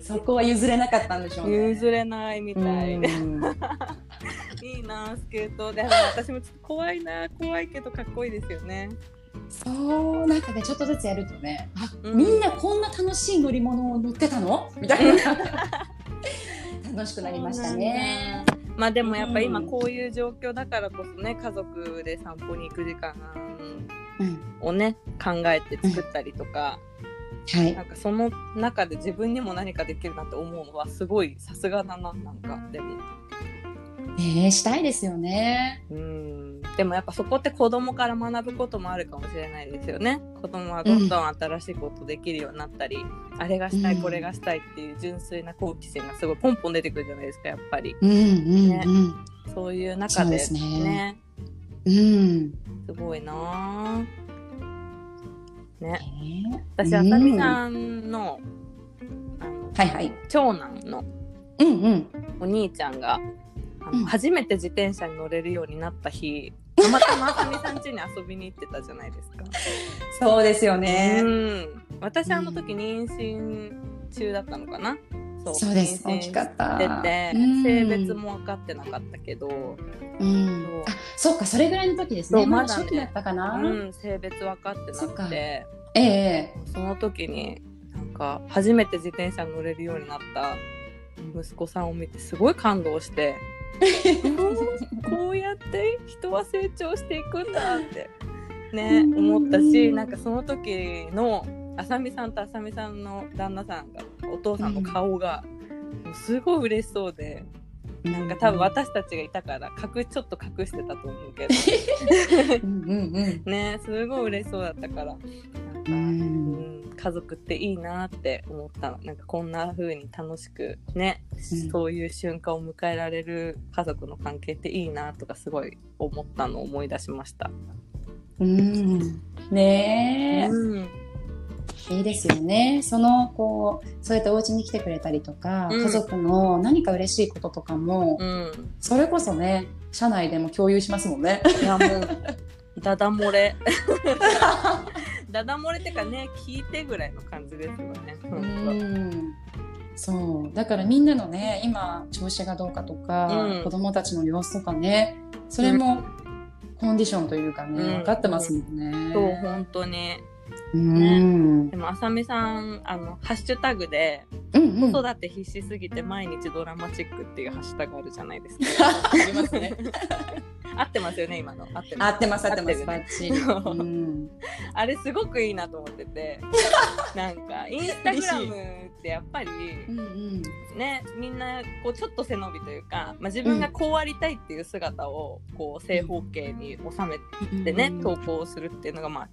そこは譲れなかったんでしょうね。譲れないみたい。いいなスケート。でも私もちょっと怖いな怖いけどかっこいいですよね、そう、なんかね、ちょっとずつやるとね、あ、うみんなこんな楽しい乗り物を乗ってたの？みたいな。楽しくなりましたね。まあでもやっぱ今うんこういう状況だからこそね家族で散歩に行く時間うん。をね考えて作ったりとか、はいな。んかその中で自分にも何かできるなって思うのはすごいさすがだななんかでもねえしたいですよね。うん。でもやっぱそこって子供から学ぶこともあるかもしれないですよね。子供はどんどん新しいことできるようになったり、あれがしたいうん。これがしたいっていう純粋な好奇心がすごいポンポン出てくるじゃないですかやっぱり。うんうんねうん。そういう中でね。ね。うん。すごいなぁね。ね私あさみさんの,、あのはいはい。長男のうんうん。お兄ちゃんがあの、うん初めて自転車に乗れるようになった日 たまたまあさみさん家に遊びに行ってたじゃないですか。そうですようね。ん、私あの時妊娠中だったのかな、そうそうです。妊娠大きかった。して性別も分かってなかったけど、うん。あ、そっか、それぐらいの時ですね。そうまだ初期だったかな？うん、性別分かってなくてええその時になんか初めて自転車に乗れるようになった息子さんを見てすごい感動して こうやって人は成長していくんだって。ねうん。思ったしなんかその時のあさみさんとあさみさんの旦那さんがお父さんの顔がすごい嬉しそうでなんか多分私たちがいたから隠ちょっと隠してたと思うけどうんうんねすごい嬉しそうだったからなんか、うん。うん家族っていいなって思ったのなんかこんな風に楽しくね、うんそういう瞬間を迎えられる家族の関係っていいなとかすごい思ったのを思い出しました。うん。ねうんえ、いいですよね。その、こう、そうやってお家に来てくれたりとか、うん家族の何か嬉しいこととかも、うん、それこそね、社内でも共有しますもんね。いやもうダダ漏れ ダダ漏れってかね聞いてぐらいの感じですよね。うほんんそう。だからみんなのね、今、調子がどうかとか、うん子供たちの様子とかね、それも、コンディションというかね、うん分かってますもんね。とそう本当にうん。でもあさみさんあのハッシュタグでうんうん。子育て必死すぎて毎日ドラマチックっていうハッシュタグあるじゃないですか。ありますね。合ってますよね今の合って合ってます、合ってます、合バッチリ。うん。あれすごくいいなと思っててなんかインスタグラムってやっぱりうんうん。ねみんなこうちょっと背伸びというか、まあ、自分がこうありたいっていう姿をこう正方形に収めてね、投稿するっていうのがまあ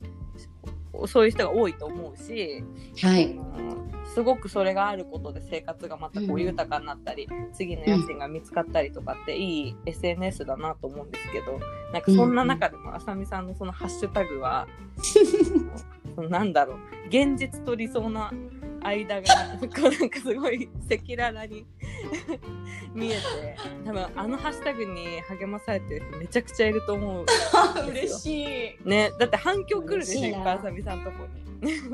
そういう人が多いと思うし、はい。うんすごくそれがあることで生活がまたこううん豊かになったり、次の家賃が見つかったりとかっていい SNS だなと思うんですけどなんかそんな中でもあさみさんのそのハッシュタグは そのなんだろう現実と理想の間がこうなんかすごい赤裸々に 見えて多分あのハッシュタグに励まされてる人めちゃくちゃいると思う 嬉しい。ねだって反響来るでしょいっぱいあさみさんとこに。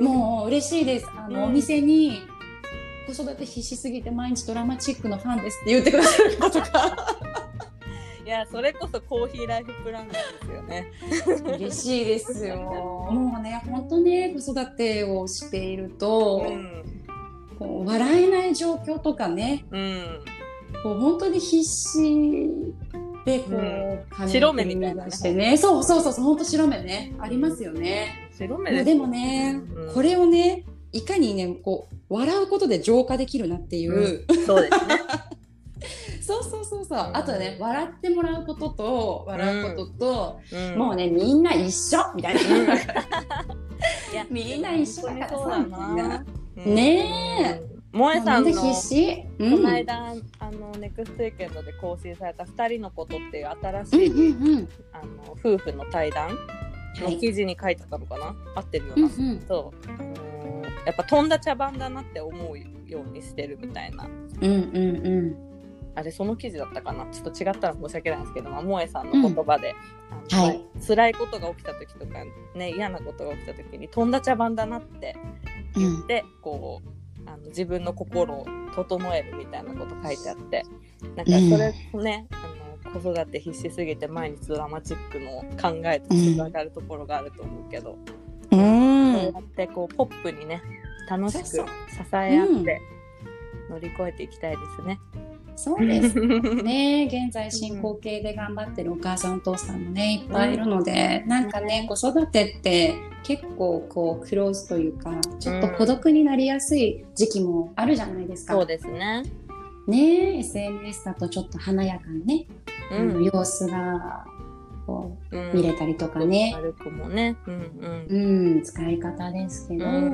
もう嬉しいです。あの、うんお店に、子育て必死すぎて毎日ドラマチックのファンですって言ってくださる方とか。いやそれこそコーヒーライフプランナーですよね。嬉しいですよ。もうね、本当ね、子育てをしていると、うん。こう笑えない状況とかね、うん。こう本当に必死でこう、うん。感白目みたいなねしてね、そうそうそうそう、本当白目ね、ありますよね。白目ですでもね、うん。これをね、いかにね、こう笑うことで浄化できるなっていう、そうですね。そうそうそうそう、うんあとね、笑ってもらうことと笑うことと、うんもうね、みんな一緒みたいな。やみんな一緒だからさな。ねえ。萌えさんのこの間あのネクストウィーケンドで更新された二人のことっていう新しうんい、うんうん。あの夫婦の対談はい。の記事に書いてたのかな、合ってるような？うんうん。そう、あのーやっぱ飛んだ茶番だなって思うようにしてるみたいなうんうんうん。あれその記事だったかな？ちょっと違ったら申し訳ないんですけど、まあ、萌えさんの言葉で、あのはい辛いことが起きた時とかね嫌なことが起きた時に飛んだ茶番だなってうん。でこうあの自分の心を整えるみたいなこと書いてあってなんかそれもね、あの子育て必死すぎて毎日ドラマチックの考えとつながるところがあると思うけど、う。そうんやってこうポップにね楽しく支え合って乗り越えていきたいですね。そうです。ね 現在進行形で頑張ってるお母さんお父さんもねいっぱいいるので、なんかね子育てって結構こうクローズというかちょっと孤独になりやすい時期もあるじゃないですか。そうですね。ね SNS だとちょっと華やかにね、うん、様子がこううん見れたりとかね、歩くもね。うんうん、使い方ですけど、うん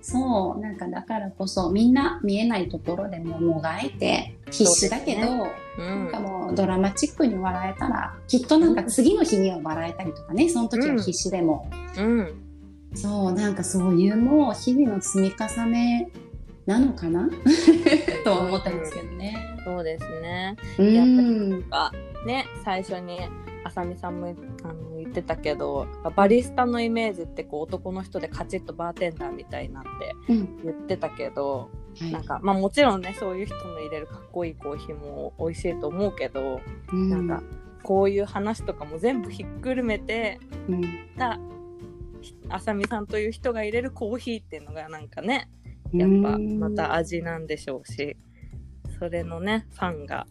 そうなんかだからこそみんな見えないところでももがいて必死だけど、うん。うなんんかもうドラマチックに笑えたらきっとなんか次の日には笑えたりとかねその時は必死でも、うん。そうなんかそういうもう日々の積み重ねなのかな？とは思ったんですけどね。そうですね。うん、あね最初にあさみさんもあの言ってたけどバリスタのイメージってこう男の人でカチッとバーテンダーみたいなってうん言ってたけどはいなんかまあもちろんねそういう人の入れるかっこいいコーヒーも美味しいと思うけど、うん。なんかこういう話とかも全部ひっくるめてうん。たあさみさんという人が入れるコーヒーっていうのがなんかねやっぱまた味なんでしょうしそれのねファンが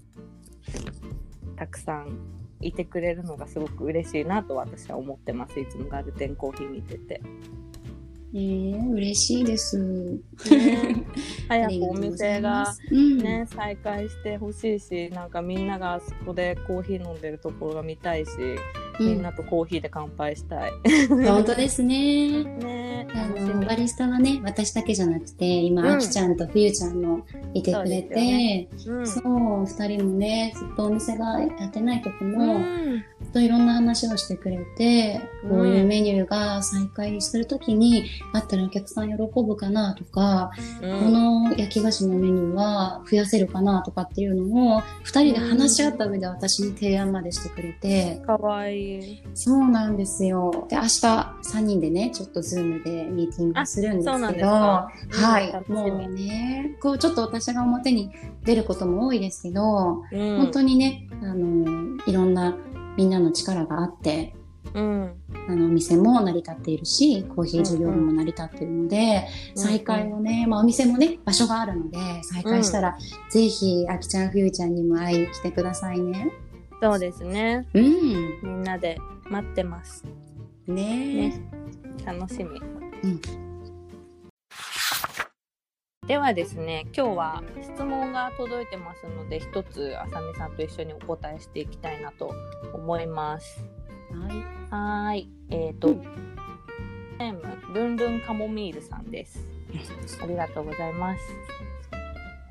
たくさんいてくれるのがすごく嬉しいなと私は思ってます。いつもガルテンコーヒー見てて。えー、嬉しいです。ね。早くお店がいます、うん、ね、再開してほしいしなんかみんながあそこでコーヒー飲んでるところが見たいし、みんなとコーヒーで乾杯したい。うん、本当ですね。ね。あのバリスタはね私だけじゃなくて今、うん。あきちゃんとふゆちゃんもいてくれてうん。そう,、二人もねずっとお店がやってない時も、うん。ずっといろんな話をしてくれて、うん。こういうメニューが再開する時にあったらお客さん喜ぶかなとか、うん。この焼き菓子のメニューは増やせるかなとかっていうのを二人で話し合った上で私に提案までしてくれて、かわいい。そうなんですよ。で、明日3人でね、ちょっとズームでミーティングするんですけど、はい。もうね、こうちょっと私が表に出ることも多いですけど、うん。本当にね、あの、いろんなみんなの力があって、うん。あの、お店も成り立っているし、コーヒー事業も成り立っているので、再開をね、まあお店もね、場所があるので、再開したら、ぜひ、あきちゃん、ふゆちゃんにも会いに来てくださいね。そうですね。うん。みんなで待ってます。ねね楽しみ。うんではですね、今日は質問が届いてますので、一つあさみさんと一緒にお答えしていきたいなと思います。はい。はーい。えっ、と、うんネーム、ルンルンカモミールさんです。ありがとうございます。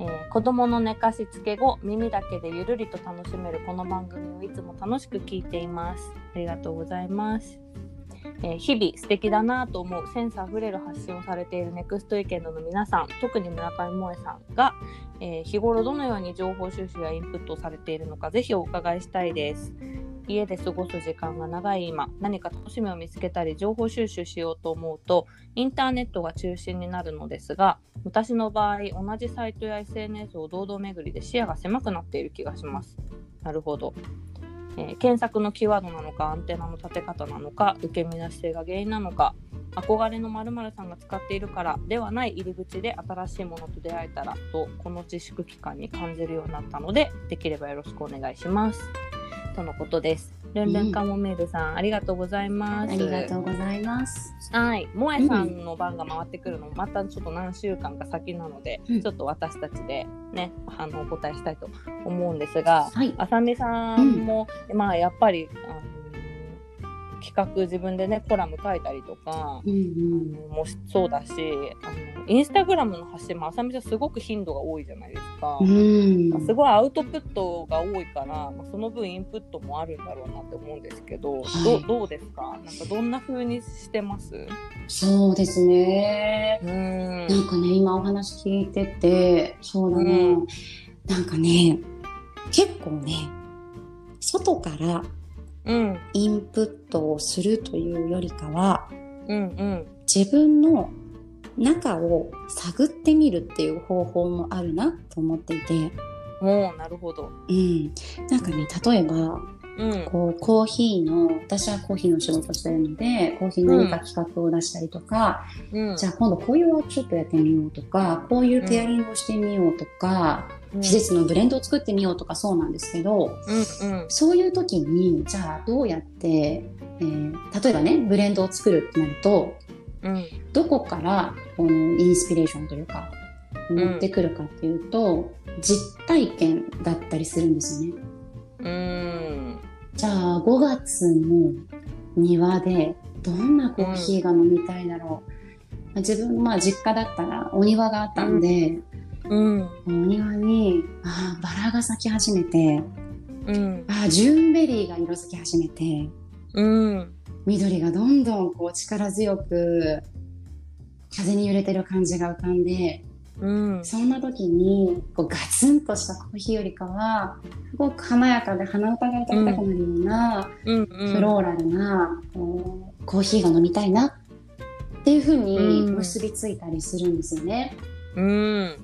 えー子供の寝かしつけ後、耳だけでゆるりと楽しめるこの番組をいつも楽しく聞いています。ありがとうございます。えー日々素敵だなと思うセンスあふれる発信をされているネクストウィーケンドの皆さん特に村上萌さんが、えー日頃どのように情報収集やインプットをされているのかぜひお伺いしたいです家で過ごす時間が長い。今何か楽しみを見つけたり情報収集しようと思うとインターネットが中心になるのですが私の場合同じサイトや SNS を堂々巡りで視野が狭くなっている気がします。なるほど。え検索のキーワードなのかアンテナの立て方なのか受け身な姿勢が原因なのか憧れの〇〇さんが使っているからではない入り口で新しいものと出会えたらとこの自粛期間に感じるようになったのでできればよろしくお願いします。とのことです。ルンルンカモメールさん、ありがとうございます。ありがとうございます。はい、萌えさんの番が回ってくるのもまたちょっと何週間か先なので、うん。ちょっと私たちでねあのお答えしたいと思うんですが、はい。あさみさんも、まあやっぱりあの企画自分でねコラム書いたりとか、うんうん。もそうだしあのインスタグラムの発信もあさみちゃんすごく頻度が多いじゃないですか。うん。まあすごいアウトプットが多いから、まあ、その分インプットもあるんだろうなって思うんですけど、はい。どうどうですか？なんかどんな風にしてます？そうですね。うん。なんかね、今お話聞いてて、そうだね、うん。なんかね、結構ね、外からうん。インプットをするというよりかは、うんうん。自分の中を探ってみるっていう方法もあるなと思っていて、もうなるほど。うん。なんかね、例えば、うん。こう、コーヒーの、私はコーヒーの仕事してるので、コーヒーの何か企画を出したりとか、うん。じゃあ今度こういうワークショップやってみようとか、こういうペアリングをしてみようとか、うん。季節のブレンドを作ってみようとかそうなんですけど、うんうん。そういう時に、じゃあどうやって、えー例えばね、ブレンドを作るってなると、うん。どこからこのインスピレーションというか、持ってくるかっていうと、実体験だったりするんですよね。うん。じゃあ5月の庭でどんなコーヒーが飲みたいだろう。自分、まあ実家だったらお庭があったんで、うん。お庭に、ああ、バラが咲き始めて、うん。ああ、ジューンベリーが色づき始めて、うん。緑がどんどんこう力強く風に揺れてる感じが浮かんで、うん。そんな時にこうガツンとしたコーヒーよりかは、すごく華やかで鼻歌が歌いたくなるような、うん。フローラルなこうコーヒーが飲みたいなっていう風にうん。結びついたりするんですよね。うん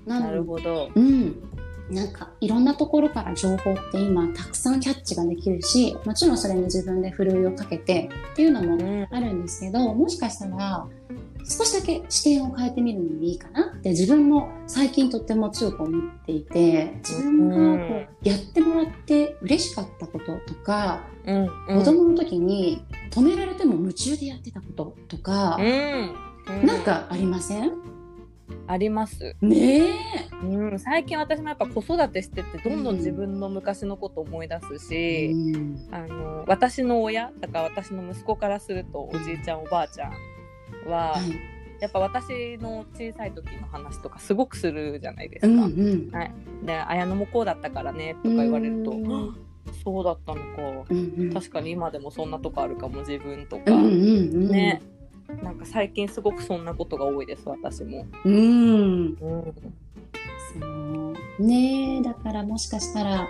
なのなるほど。うん。なんかいろんなところから情報って今たくさんキャッチができるし、もちろんそれに自分でふるいをかけてっていうのもうん。あるんですけど、もしかしたら少しだけ視点を変えてみるのもいいかな。って自分も最近とっても強く思っていて、自分がこうやってもらって嬉しかったこととか、うん子供の時に止められても夢中でやってたこととか、うん。なんかありません？あります。ねえ。うん、最近私もやっぱ子育てしててどんどん自分の昔のこと思い出すし、うんあの私の親だから私の息子からするとおじいちゃんおばあちゃんは、はい。やっぱ私の小さい時の話とかすごくするじゃないですうんか。うん。はい、で綾乃もこうだったからねとか言われるとうんあそうだったのかうんうん。確かに今でもそんなとこあるかも自分とか、うんうんうん。ねなんか最近すごくそんなことが多いです私も。うん。うんそう。ねえ、だからもしかしたら、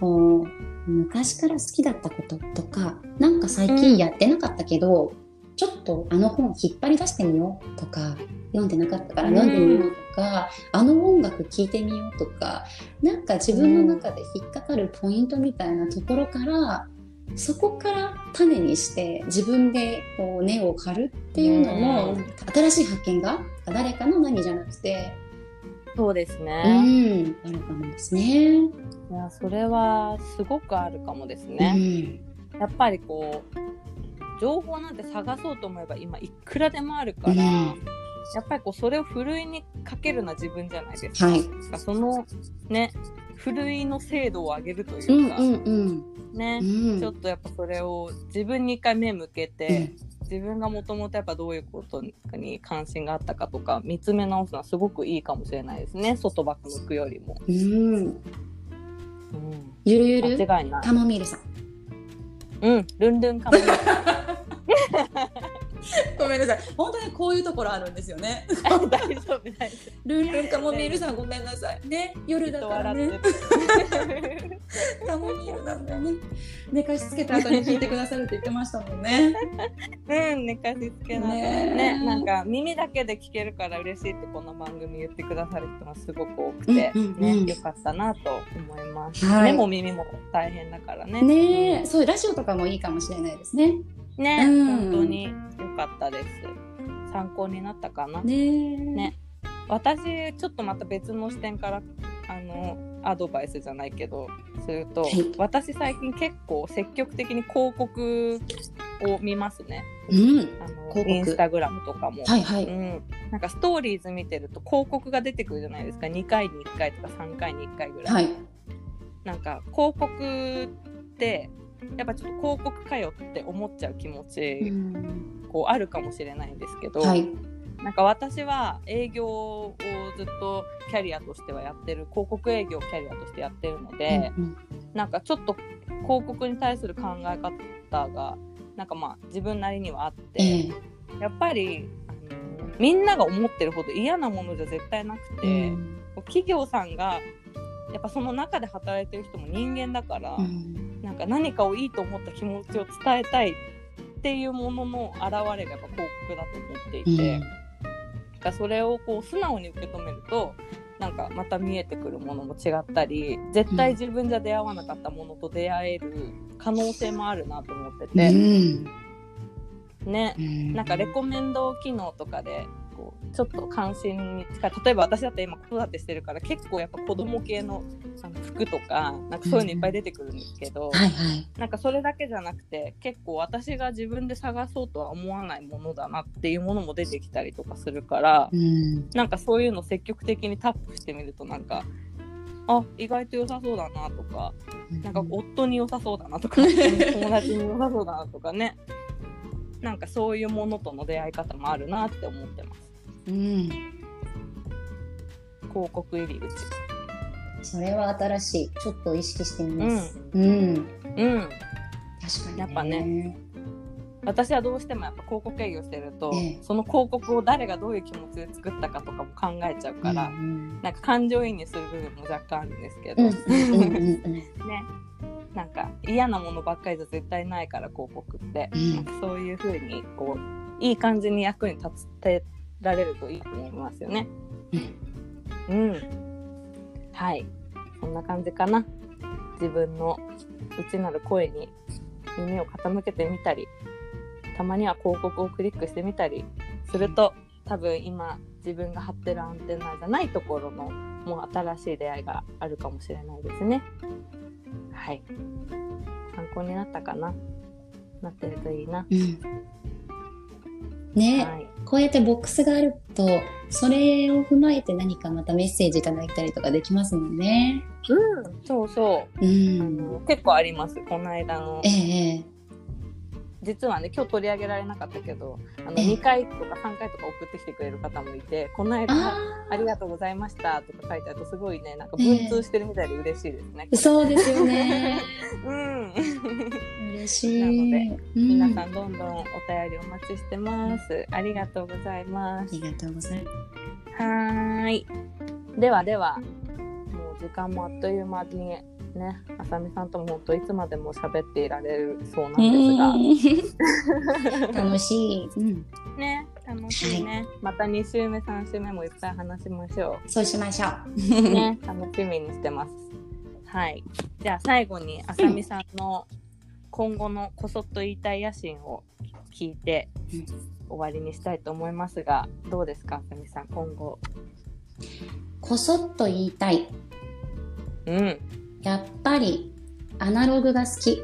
こう、昔から好きだったこととか、なんか最近やってなかったけど、ちょっとあの本引っ張り出してみようとか、読んでなかったから読んでみようとか、あの音楽聴いてみようとか、なんか自分の中で引っかかるポイントみたいなところから、そこから種にして自分でこう根を張るっていうのも、うん新しい発見が誰かの何じゃなくて、そうですうね、ん、あるかもですね。いやそれはすごくあるかもですうね。ん、やっぱりこう情報なんて探そうと思えば今いくらでもあるから、うんやっぱりこうそれをふるいにかけるのは自分じゃないですか。はい。そのねふるいの精度を上げるとういうか、んうんうんね、うん。ちょっとやっぱそれを自分に一回目向けて、自分がもともとやっぱどういうことに関心があったかとか見つめ直すのはすごくいいかもしれないですね外ばっか向くよりも。うん。うん。うん、ゆるゆる？間違いない。カモミールさん。うん、ルンルンかも。ごめんなさい。本当にこういうところあるんですよね。大丈夫大丈夫。ルンルンカモミールさんごめんなさい。ね、夜だから笑っね。カモミールなんだよね。寝かしつけた後に聞いてくださるって言ってましたもんね。うん、寝かしつけなねねなんか耳だけで聞けるから嬉しいってこの番組言ってくださる人がすごく多くて、ね、よかったなと思います。はい目も耳も大変だからね。ねえ、そうラジオとかもいいかもしれないですね。ね、うん本当によかったです。参考になったかな。ねえ。ね私ちょっとまた別の視点からあのアドバイスじゃないけどすると、はい私最近結構積極的に広告を見ますね。うん。あのインスタグラムとかも。はいはい。うん、なんかストーリーズ見てると広告が出てくるじゃないですか2回に1回とか3回に1回ぐらい、はい。なんか広告ってやっぱちょっと広告かよって思っちゃう気持ち、うん。こうあるかもしれないんですけど、はい。なんか私は営業をずっとキャリアとしてはやってる広告営業をキャリアとしてやってるので、うんなんかちょっと広告に対する考え方がなんかまあ自分なりにはあって、ええ。やっぱりみんなが思ってるほど嫌なものじゃ絶対なくて、うん。企業さんがやっぱその中で働いてる人も人間だから、うんなんか何かをいいと思った気持ちを伝えたいっていうものの表れがやっぱ広告だと思っていて、うん。それをこう素直に受け止めるとなんかまた見えてくるものも違ったり絶対自分じゃ出会わなかったものと出会える可能性もあるなと思ってうて、ん。ね。うん。なんかレコメンド機能とかでこうちょっと関心に近い。例えば私だって今子育てしてるから結構やっぱ子供系のあの服とかなんかそういうのいっぱい出てくるんですけど、はいはい。なんかそれだけじゃなくて結構私が自分で探そうとは思わないものだなっていうものも出てきたりとかするからうん。なんかそういうの積極的にタップしてみるとなんかあ意外と良さそうだなとかなんか夫に良さそうだなとか 友達に良さそうだなとかね。なんかそういうものとの出会い方もあるなって思ってますうん。広告入り口それは新しい。ちょっと意識してみます。うん。うん確かに、ね。やっぱね。私はどうしてもやっぱ広告営業してると、ええその広告を誰がどういう気持ちで作ったかとかも考えちゃうから、うんなんか感情移入する部分も若干あるんですけど、うんうんうんうんうん。ねなんか嫌なものばっかりじゃ絶対ないから広告って、うんそういう風にこういい感じに役に立てられるといいと思いますよね。うん、はいそんな感じかな自分の内なる声に耳を傾けてみたりたまには広告をクリックしてみたりすると多分今自分が張ってるアンテナじゃないところのもう新しい出会いがあるかもしれないですね。はい。参考になったかななってるといいな。うんね、はい。こうやってボックスがあると、それを踏まえて何かまたメッセージいただいたりとかできますもんね。うん。そうそう。うあん。の結構あります。この間のえ。え実はね、今日取り上げられなかったけど、あのええ2回とか3回とか送ってきてくれる方もいて、この間あありがとうございましたとか書いてあるとすごいね、なんか文通してるみたいで嬉しいですね。あ、そうですよね。うん。嬉しい。なのうん皆さんどんどんお便りお待ちしてます。ありがとうございますあ。りがとうございます。はーい。ではでは、もう時間もあっという間にね、あさみさんとも本当いつまでも喋っていられるそうなんですが、楽しい。うん。ね、楽しいね。また2週目、3週目もいっぱい話しましょそうしましょう。う。ね、楽しみにしてます。はい。じゃあ最後にあさみさんの今後のこそっと言いたい野心を聞いてうん終わりにしたいと思いますが、どうですか、あさみさん、今後。こそっと言いたい。うん。やっぱり、アナログが好き。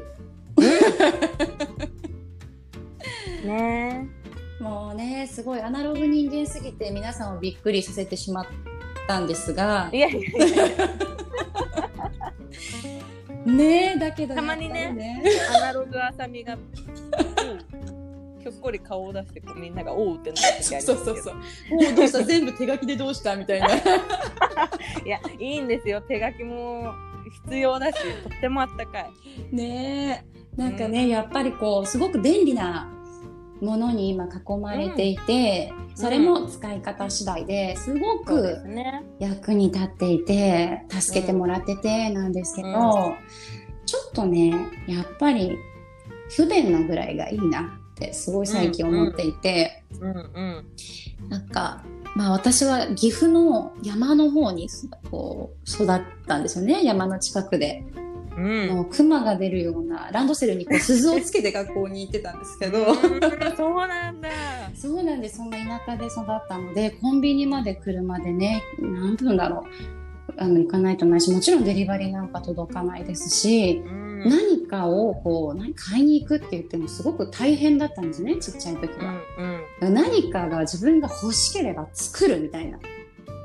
ねもうね、すごいアナログ人間すぎて皆さんをびっくりさせてしまったんですがい、やいやいや。ねだけどたまにねねアナログあさみが、ひょっこり顔を出してこうみんなが「おう」ってなる時ありますけどそうそうそう。もうどうした？全部手書きでどうした？みたいな。いやいいんですよ手書きも必要だしとってもあったかい。ねえ。なんかね、やっぱりこうすごく便利なものに今囲まれていて、それも使い方次第ですごくね。役に立っていて助けてもらっててなんですけど、うん。ちょっとねやっぱり不便なぐらいがいいなってすごい最近思っていて、うんうん。なんかまあ私は岐阜の山の方にこう育ったんですよね。山の近くで。うん。もう熊が出るようなランドセルにこう鈴をつけて学校に行ってたんですけど。うんそうなんだ。そうなんです。そんな田舎で育ったのでコンビニまで車でね何分だろう。あの行かないとないしもちろんデリバリーなんか届かないですし、うん何かをこう何買いに行くって言ってもすごく大変だったんですねちっちゃい時うんは、うん。何かが自分が欲しければ作るみたいな。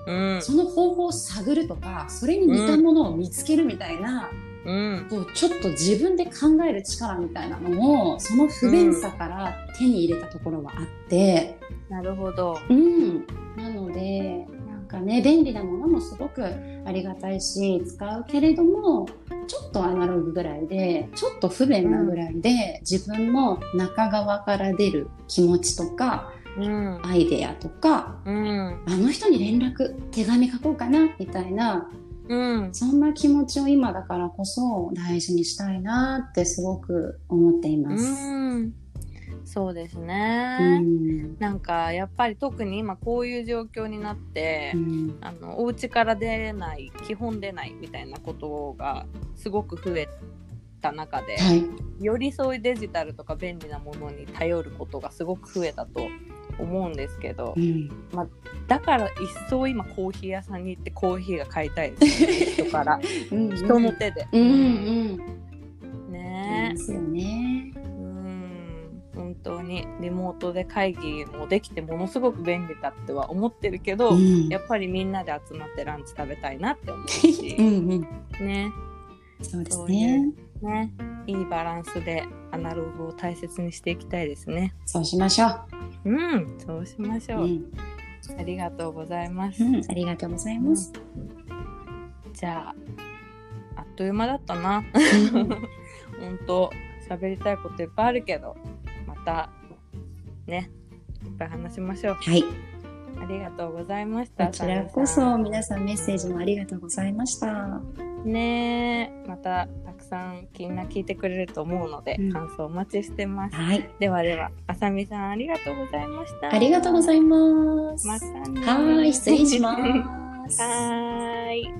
うん。その方法を探るとかそれに似たものを見つけるみたいな、うん。こうちょっと自分で考える力みたいなのをその不便さから手に入れたところはあって、なるほど。うん、なのでなんかね便利なものもすごくありがたいし使うけれどもちょっとアナログぐらいでちょっと不便なぐらいで、自分の中側から出る気持ちとかうん。アイデアとかうん。あの人に連絡手紙書こうかなみたいなうん。そんな気持ちを今だからこそ大事にしたいなってすごく思っています。うんそうですうね、ん。なんかやっぱり特に今こういう状況になって、うん。あのお家から出ない基本出ないみたいなことがすごく増えた中で、はい、よりそういうデジタルとか便利なものに頼ることがすごく増えたと思うんですけどうん。だから一層今コーヒー屋さんに行ってコーヒーが買いたいです、ね、人から。うん。人の手で。うんうん。ね。ですよね。うん本当にリモートで会議もできてものすごく便利だっては思ってるけど、うん。やっぱりみんなで集まってランチ食べたいなって思うし。うんうん、ね。そうですそういね。ねいいバランスでアナログを大切にしていきたいですね。そうしましょう。うんそうしましょう、うん、ありがとうございます、うん、ありがとうございます。じゃああっという間だったな。本当喋りたいこといっぱいあるけど。またねいっぱい話しましょう。はい、ありがとうございました。こちらこそ皆さんメッセージもありがとうございました。ねえ。またたくさんみんな聞いてくれると思うので、うん。感想お待ちしてます。はい、ではではあさみさんありがとうございました。ありがとうございます。またね。はい、失礼します。はーい。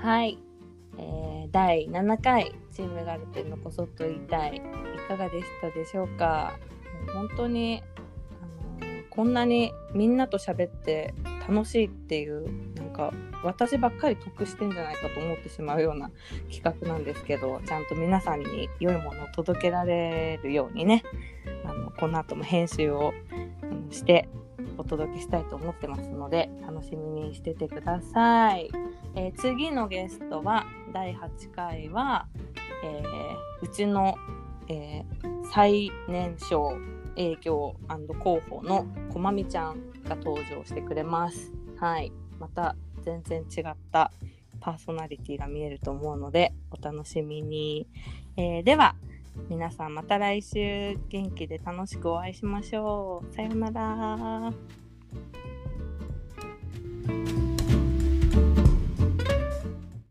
はい、えー、第7回チームガルテンのこそっと言いたい。いかがでしたでしょうか？もう本当に、こんなにみんなと喋って楽しいっていうなんか私ばっかり得してんじゃないかと思ってしまうような企画なんですけどちゃんと皆さんに良いものを届けられるようにね。あのこの後も編集をしてお届けしたいと思ってますので楽しみにしててください、えー次のゲストは第8回は、えーうちの、えー最年少営業広報のこまみちゃんが登場してくれます。はい、また全然違ったパーソナリティが見えると思うのでお楽しみに。えー、では皆さんまた来週元気で楽しくお会いしましょう。さようなら。